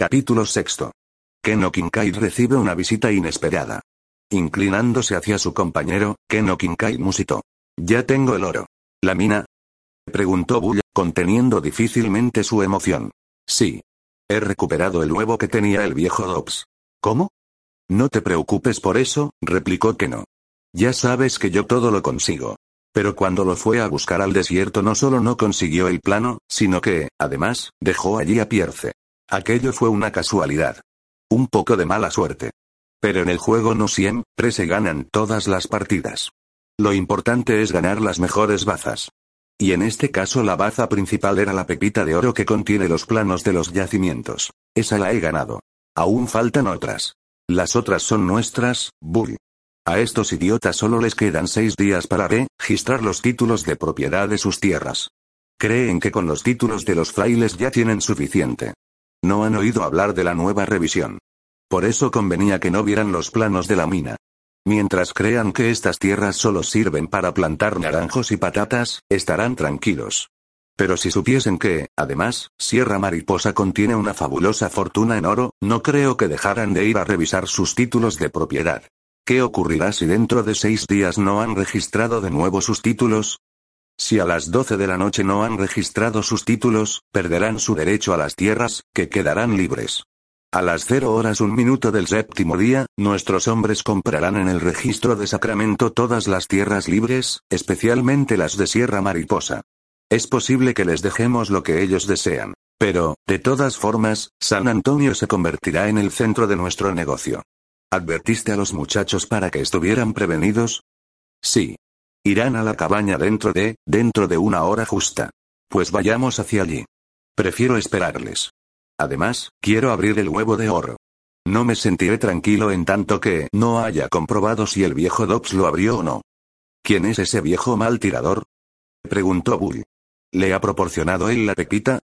Capítulo sexto. Keno Kincaid recibe una visita inesperada. Inclinándose hacia su compañero, Keno Kincaid musitó. Ya tengo el oro. ¿La mina? Preguntó Bulla, conteniendo difícilmente su emoción. Sí. He recuperado el huevo que tenía el viejo Dobbs. ¿Cómo? No te preocupes por eso, replicó Keno. Ya sabes que yo todo lo consigo. Pero cuando lo fue a buscar al desierto no solo no consiguió el plano, sino que, además, dejó allí a Pierce. Aquello fue una casualidad. Un poco de mala suerte. Pero en el juego no siempre se ganan todas las partidas. Lo importante es ganar las mejores bazas. Y en este caso la baza principal era la pepita de oro que contiene los planos de los yacimientos. Esa la he ganado. Aún faltan otras. Las otras son nuestras, Bull. A estos idiotas solo les quedan seis días para registrar los títulos de propiedad de sus tierras. Creen que con los títulos de los frailes ya tienen suficiente. No han oído hablar de la nueva revisión. Por eso convenía que no vieran los planos de la mina. Mientras crean que estas tierras solo sirven para plantar naranjos y patatas, estarán tranquilos. Pero si supiesen que, además, Sierra Mariposa contiene una fabulosa fortuna en oro, no creo que dejaran de ir a revisar sus títulos de propiedad. ¿Qué ocurrirá si dentro de seis días no han registrado de nuevo sus títulos? Si a las 12 de la noche no han registrado sus títulos, perderán su derecho a las tierras, que quedarán libres. A las 0 horas un minuto del séptimo día, nuestros hombres comprarán en el registro de Sacramento todas las tierras libres, especialmente las de Sierra Mariposa. Es posible que les dejemos lo que ellos desean. Pero, de todas formas, San Antonio se convertirá en el centro de nuestro negocio. ¿Advertiste a los muchachos para que estuvieran prevenidos? Sí. Irán a la cabaña dentro de, dentro de una hora justa. Pues vayamos hacia allí. Prefiero esperarles. Además, quiero abrir el huevo de oro. No me sentiré tranquilo en tanto que no haya comprobado si el viejo Dobbs lo abrió o no. ¿Quién es ese viejo mal tirador? Preguntó Bull. ¿Le ha proporcionado él la pepita?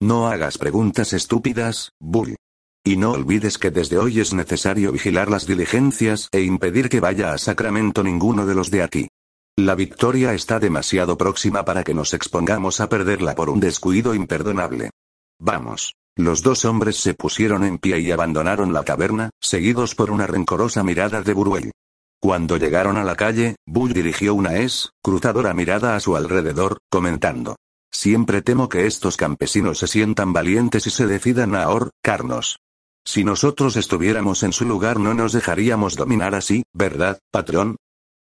No hagas preguntas estúpidas, Bull. Y no olvides que desde hoy es necesario vigilar las diligencias e impedir que vaya a Sacramento ninguno de los de aquí. La victoria está demasiado próxima para que nos expongamos a perderla por un descuido imperdonable. Vamos. Los dos hombres se pusieron en pie y abandonaron la caverna, seguidos por una rencorosa mirada de Buruel. Cuando llegaron a la calle, Bull dirigió una escrutadora mirada a su alrededor, comentando. Siempre temo que estos campesinos se sientan valientes y se decidan a ahorcarnos. Si nosotros estuviéramos en su lugar no nos dejaríamos dominar así, ¿verdad, patrón?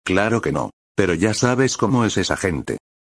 Claro que no. Pero ya sabes cómo es esa gente.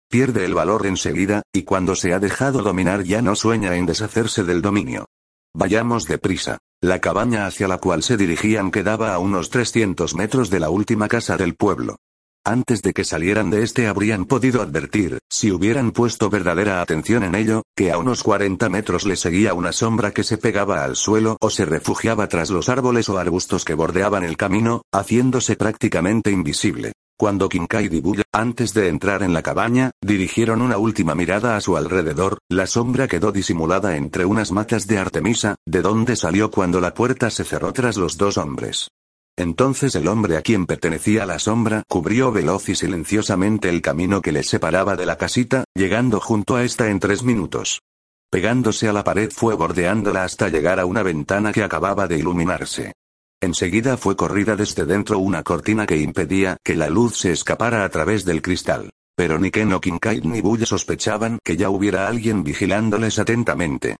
Pierde el valor enseguida, y cuando se ha dejado dominar ya no sueña en deshacerse del dominio. Vayamos deprisa. La cabaña hacia la cual se dirigían quedaba a unos 300 metros de la última casa del pueblo. Antes de que salieran de este habrían podido advertir, si hubieran puesto verdadera atención en ello, que a unos 40 metros le seguía una sombra que se pegaba al suelo o se refugiaba tras los árboles o arbustos que bordeaban el camino, haciéndose prácticamente invisible. Cuando Kincaid y Bulla, antes de entrar en la cabaña, dirigieron una última mirada a su alrededor, la sombra quedó disimulada entre unas matas de Artemisa, de donde salió cuando la puerta se cerró tras los dos hombres. Entonces el hombre a quien pertenecía la sombra cubrió veloz y silenciosamente el camino que les separaba de la casita, llegando junto a esta en tres minutos. Pegándose a la pared fue bordeándola hasta llegar a una ventana que acababa de iluminarse. Enseguida fue corrida desde dentro una cortina que impedía que la luz se escapara a través del cristal. Pero ni Ken o Kincaid ni Bull sospechaban que ya hubiera alguien vigilándoles atentamente.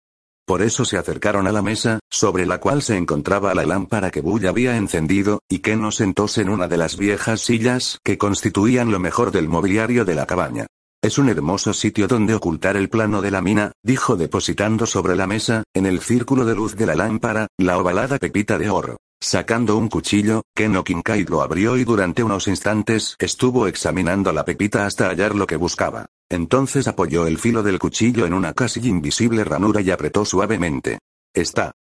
Por eso se acercaron a la mesa, sobre la cual se encontraba la lámpara que Bull había encendido, y Ken sentóse en una de las viejas sillas que constituían lo mejor del mobiliario de la cabaña. Es un hermoso sitio donde ocultar el plano de la mina, dijo depositando sobre la mesa, en el círculo de luz de la lámpara, la ovalada pepita de oro. Sacando un cuchillo, Ken Kincaid lo abrió y durante unos instantes estuvo examinando la pepita hasta hallar lo que buscaba. Entonces apoyó el filo del cuchillo en una casi invisible ranura y apretó suavemente. Está.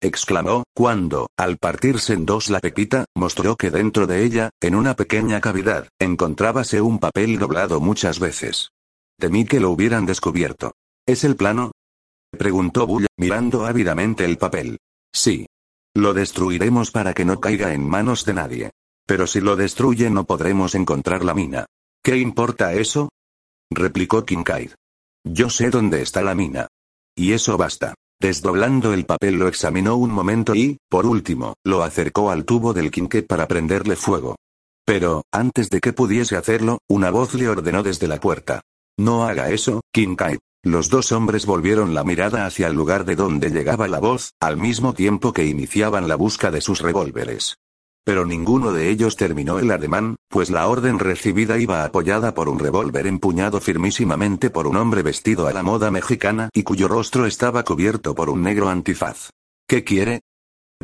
exclamó, cuando, al partirse en dos la pepita, mostró que dentro de ella, en una pequeña cavidad, encontrábase un papel doblado muchas veces. Temí que lo hubieran descubierto. ¿Es el plano? preguntó Bull, mirando ávidamente el papel. Sí. Lo destruiremos para que no caiga en manos de nadie. Pero si lo destruye no podremos encontrar la mina. ¿Qué importa eso? replicó Kincaid. Yo sé dónde está la mina. Y eso basta. Desdoblando el papel lo examinó un momento y, por último, lo acercó al tubo del quinqué para prenderle fuego. Pero, antes de que pudiese hacerlo, una voz le ordenó desde la puerta. No haga eso, Kincaid. Los dos hombres volvieron la mirada hacia el lugar de donde llegaba la voz, al mismo tiempo que iniciaban la busca de sus revólveres. Pero ninguno de ellos terminó el ademán, pues la orden recibida iba apoyada por un revólver empuñado firmísimamente por un hombre vestido a la moda mexicana y cuyo rostro estaba cubierto por un negro antifaz. ¿Qué quiere?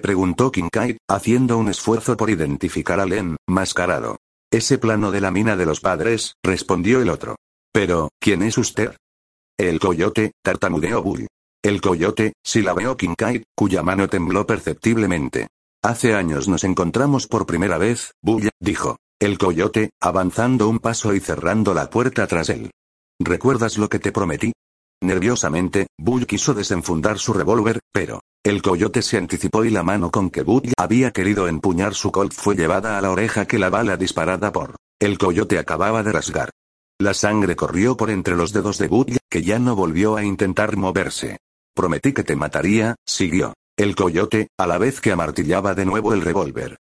preguntó Kincaid, haciendo un esfuerzo por identificar al mascarado. Ese plano de la mina de los padres, respondió el otro. Pero, ¿quién es usted? El coyote, tartamudeó Bull. El coyote, si la veo Kincaid, cuya mano tembló perceptiblemente. Hace años nos encontramos por primera vez, Bull, dijo. El coyote, avanzando un paso y cerrando la puerta tras él. ¿Recuerdas lo que te prometí? Nerviosamente, Bull quiso desenfundar su revólver, pero el coyote se anticipó y la mano con que Bull había querido empuñar su colt fue llevada a la oreja que la bala disparada por el coyote acababa de rasgar. La sangre corrió por entre los dedos de Bud, que ya no volvió a intentar moverse. Prometí que te mataría, siguió. El coyote, a la vez que amartillaba de nuevo el revólver.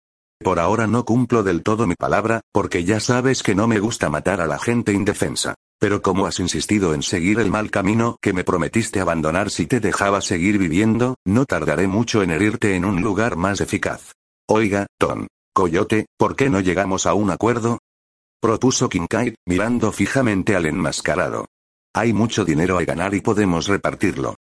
Por ahora no cumplo del todo mi palabra, porque ya sabes que no me gusta matar a la gente indefensa. Pero como has insistido en seguir el mal camino que me prometiste abandonar si te dejaba seguir viviendo, no tardaré mucho en herirte en un lugar más eficaz. Oiga, Tom. Coyote, ¿por qué no llegamos a un acuerdo? Propuso Kincaid, mirando fijamente al enmascarado. Hay mucho dinero a ganar y podemos repartirlo.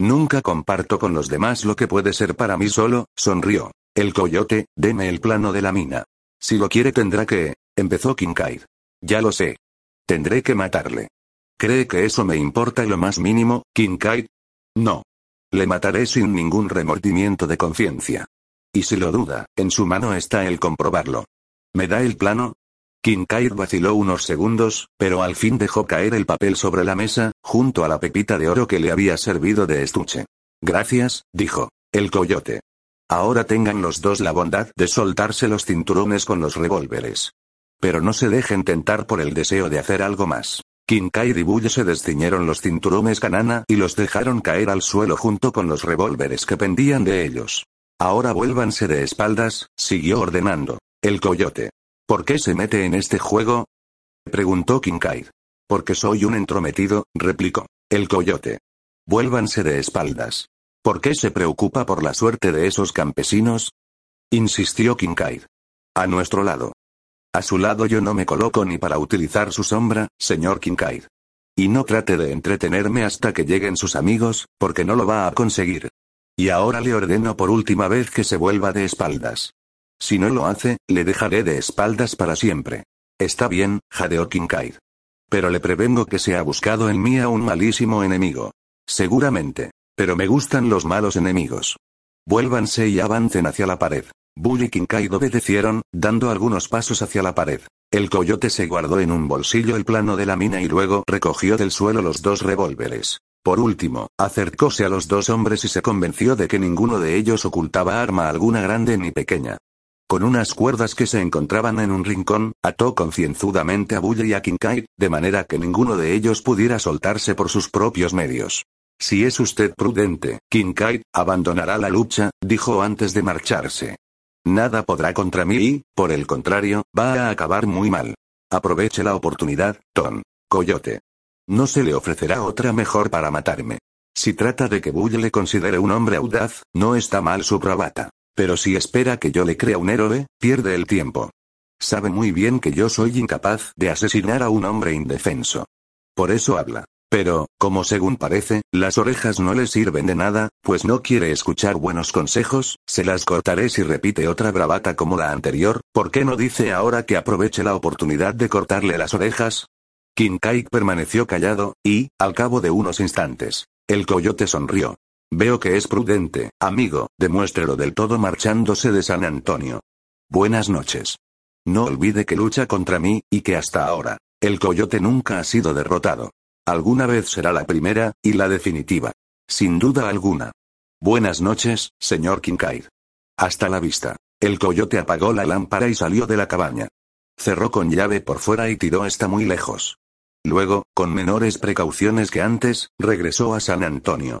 Nunca comparto con los demás lo que puede ser para mí solo, sonrió. El coyote, deme el plano de la mina. Si lo quiere tendrá que... empezó Kincaid. Ya lo sé. Tendré que matarle. ¿Cree que eso me importa lo más mínimo, Kincaid? No. Le mataré sin ningún remordimiento de conciencia. Y si lo duda, en su mano está el comprobarlo. ¿Me da el plano? Kincaid vaciló unos segundos, pero al fin dejó caer el papel sobre la mesa, junto a la pepita de oro que le había servido de estuche. Gracias, dijo. El coyote. Ahora tengan los dos la bondad de soltarse los cinturones con los revólveres. Pero no se dejen tentar por el deseo de hacer algo más. Kincaid y Bull se desciñeron los cinturones canana y los dejaron caer al suelo junto con los revólveres que pendían de ellos. Ahora vuélvanse de espaldas, siguió ordenando. El coyote. ¿Por qué se mete en este juego? preguntó Kincaid. Porque soy un entrometido, replicó. El coyote. Vuélvanse de espaldas. ¿Por qué se preocupa por la suerte de esos campesinos? insistió Kincaid. A nuestro lado. A su lado yo no me coloco ni para utilizar su sombra, señor Kincaid. Y no trate de entretenerme hasta que lleguen sus amigos, porque no lo va a conseguir. Y ahora le ordeno por última vez que se vuelva de espaldas. Si no lo hace, le dejaré de espaldas para siempre. Está bien, jadeó Kincaid. Pero le prevengo que se ha buscado en mí a un malísimo enemigo. Seguramente. Pero me gustan los malos enemigos. Vuélvanse y avancen hacia la pared. Bull y Kincaid obedecieron, dando algunos pasos hacia la pared. El coyote se guardó en un bolsillo el plano de la mina y luego recogió del suelo los dos revólveres. Por último, acercóse a los dos hombres y se convenció de que ninguno de ellos ocultaba arma alguna grande ni pequeña. Con unas cuerdas que se encontraban en un rincón, ató concienzudamente a Bulle y a Kincaid, de manera que ninguno de ellos pudiera soltarse por sus propios medios. Si es usted prudente, Kincaid, abandonará la lucha, dijo antes de marcharse. Nada podrá contra mí y, por el contrario, va a acabar muy mal. Aproveche la oportunidad, Tom. Coyote. No se le ofrecerá otra mejor para matarme. Si trata de que Bulle le considere un hombre audaz, no está mal su bravata. Pero si espera que yo le crea un héroe, pierde el tiempo. Sabe muy bien que yo soy incapaz de asesinar a un hombre indefenso. Por eso habla. Pero, como según parece, las orejas no le sirven de nada, pues no quiere escuchar buenos consejos, se las cortaré si repite otra bravata como la anterior, ¿por qué no dice ahora que aproveche la oportunidad de cortarle las orejas? Kincaid permaneció callado, y, al cabo de unos instantes, el coyote sonrió. Veo que es prudente, amigo, demuéstrelo del todo marchándose de San Antonio. Buenas noches. No olvide que lucha contra mí, y que hasta ahora, el coyote nunca ha sido derrotado. Alguna vez será la primera, y la definitiva. Sin duda alguna. Buenas noches, señor Kincaid. Hasta la vista. El coyote apagó la lámpara y salió de la cabaña. Cerró con llave por fuera y tiró hasta muy lejos. Luego, con menores precauciones que antes, regresó a San Antonio.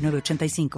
906985.